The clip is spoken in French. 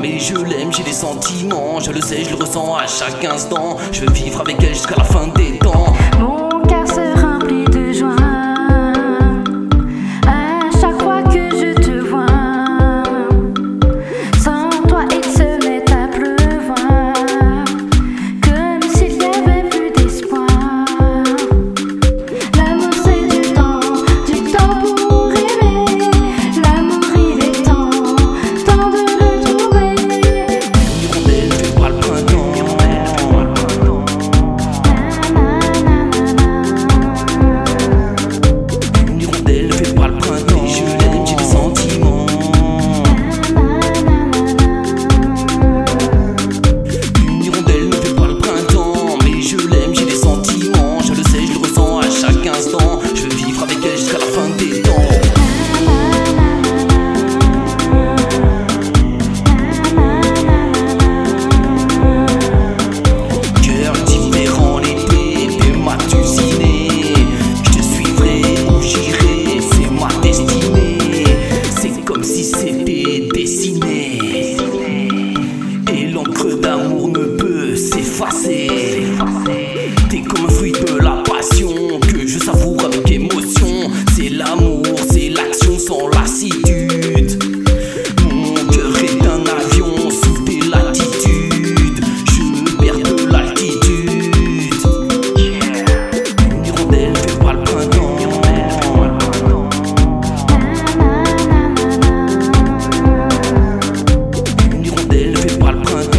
Mais je l'aime, j'ai des sentiments, je le sais, je le ressens à chaque instant. Je veux vivre avec elle jusqu'à la fin des C'est l'action sans lassitude. Mon cœur est un avion sous des latitudes. Je me perds de l'altitude. Une hirondelle fait pas le printemps. Une hirondelle fait pas le printemps.